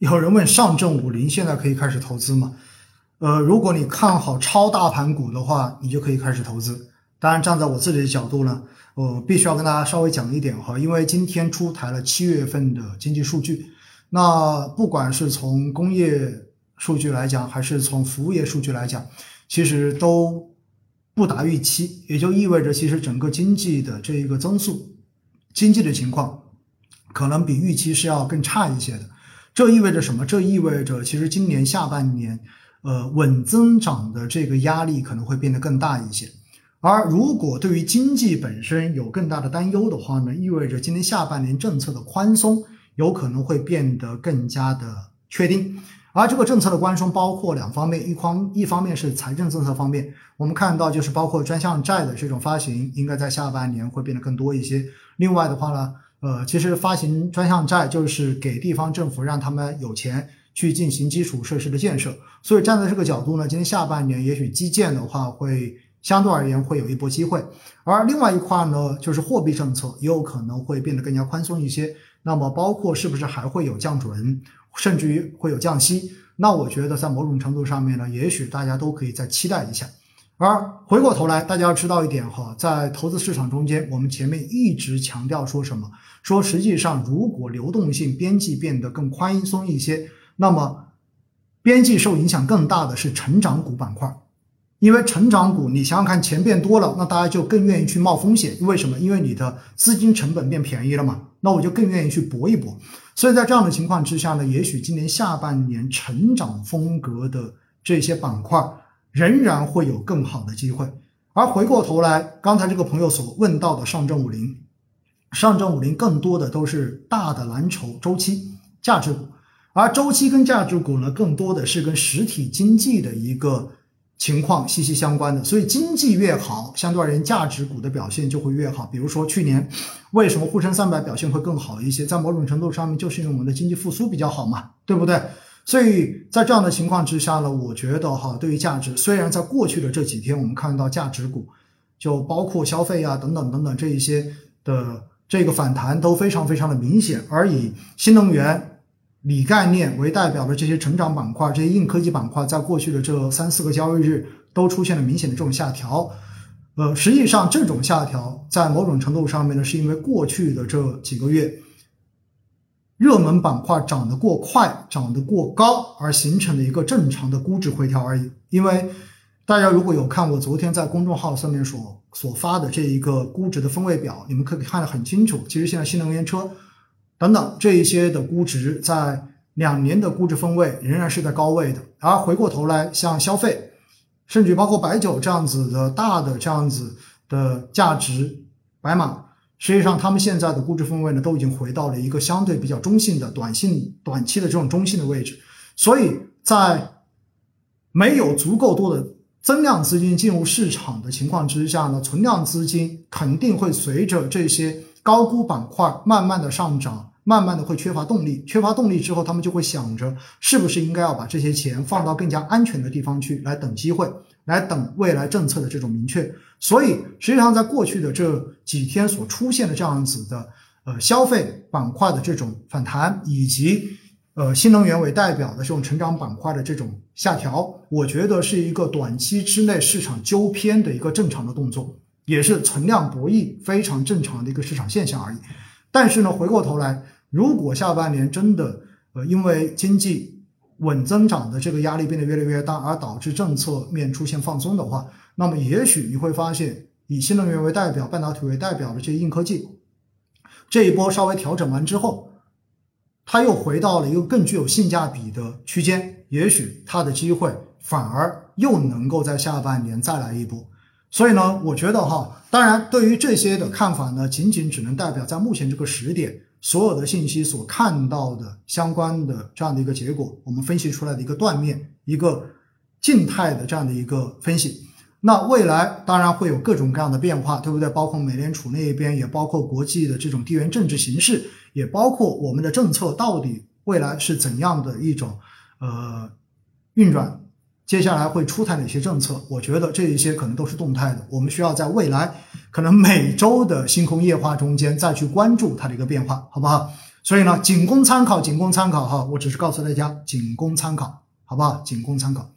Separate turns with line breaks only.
有人问上证五零现在可以开始投资吗？呃，如果你看好超大盘股的话，你就可以开始投资。当然，站在我自己的角度呢，我必须要跟大家稍微讲一点哈，因为今天出台了七月份的经济数据，那不管是从工业数据来讲，还是从服务业数据来讲，其实都不达预期，也就意味着其实整个经济的这一个增速，经济的情况可能比预期是要更差一些的。这意味着什么？这意味着其实今年下半年。呃，稳增长的这个压力可能会变得更大一些，而如果对于经济本身有更大的担忧的话呢，意味着今年下半年政策的宽松有可能会变得更加的确定。而这个政策的宽松包括两方面，一方一方面是财政政策方面，我们看到就是包括专项债的这种发行，应该在下半年会变得更多一些。另外的话呢，呃，其实发行专项债就是给地方政府让他们有钱。去进行基础设施的建设，所以站在这个角度呢，今年下半年也许基建的话会相对而言会有一波机会，而另外一块呢，就是货币政策也有可能会变得更加宽松一些。那么包括是不是还会有降准，甚至于会有降息？那我觉得在某种程度上面呢，也许大家都可以再期待一下。而回过头来，大家要知道一点哈，在投资市场中间，我们前面一直强调说什么？说实际上，如果流动性边际变得更宽松一些。那么，边际受影响更大的是成长股板块，因为成长股，你想想看，钱变多了，那大家就更愿意去冒风险。为什么？因为你的资金成本变便宜了嘛，那我就更愿意去搏一搏。所以在这样的情况之下呢，也许今年下半年成长风格的这些板块仍然会有更好的机会。而回过头来，刚才这个朋友所问到的上证五零，上证五零更多的都是大的蓝筹周期价值股。而周期跟价值股呢，更多的是跟实体经济的一个情况息息相关的。所以经济越好，相对而言价值股的表现就会越好。比如说去年为什么沪深三百表现会更好一些？在某种程度上面，就是因为我们的经济复苏比较好嘛，对不对？所以在这样的情况之下呢，我觉得哈，对于价值，虽然在过去的这几天，我们看到价值股就包括消费啊等等等等这一些的这个反弹都非常非常的明显，而以新能源。锂概念为代表的这些成长板块，这些硬科技板块，在过去的这三四个交易日都出现了明显的这种下调。呃，实际上这种下调在某种程度上面呢，是因为过去的这几个月热门板块涨得过快、涨得过高而形成的一个正常的估值回调而已。因为大家如果有看我昨天在公众号上面所所发的这一个估值的分位表，你们可以看得很清楚。其实现在新能源车。等等，这一些的估值在两年的估值分位仍然是在高位的，而回过头来，像消费，甚至包括白酒这样子的大的这样子的价值白马，实际上他们现在的估值分位呢，都已经回到了一个相对比较中性的短性短期的这种中性的位置，所以在没有足够多的增量资金进入市场的情况之下呢，存量资金肯定会随着这些高估板块慢慢的上涨。慢慢的会缺乏动力，缺乏动力之后，他们就会想着是不是应该要把这些钱放到更加安全的地方去，来等机会，来等未来政策的这种明确。所以，实际上在过去的这几天所出现的这样子的呃消费板块的这种反弹，以及呃新能源为代表的这种成长板块的这种下调，我觉得是一个短期之内市场纠偏的一个正常的动作，也是存量博弈非常正常的一个市场现象而已。但是呢，回过头来，如果下半年真的呃因为经济稳增长的这个压力变得越来越大，而导致政策面出现放松的话，那么也许你会发现，以新能源为代表、半导体为代表的这些硬科技，这一波稍微调整完之后，它又回到了一个更具有性价比的区间，也许它的机会反而又能够在下半年再来一波。所以呢，我觉得哈，当然对于这些的看法呢，仅仅只能代表在目前这个时点所有的信息所看到的相关的这样的一个结果，我们分析出来的一个断面，一个静态的这样的一个分析。那未来当然会有各种各样的变化，对不对？包括美联储那一边，也包括国际的这种地缘政治形势，也包括我们的政策到底未来是怎样的一种呃运转。接下来会出台哪些政策？我觉得这一些可能都是动态的，我们需要在未来可能每周的星空夜话中间再去关注它的一个变化，好不好？所以呢，仅供参考，仅供参考哈。我只是告诉大家，仅供参考，好不好？仅供参考。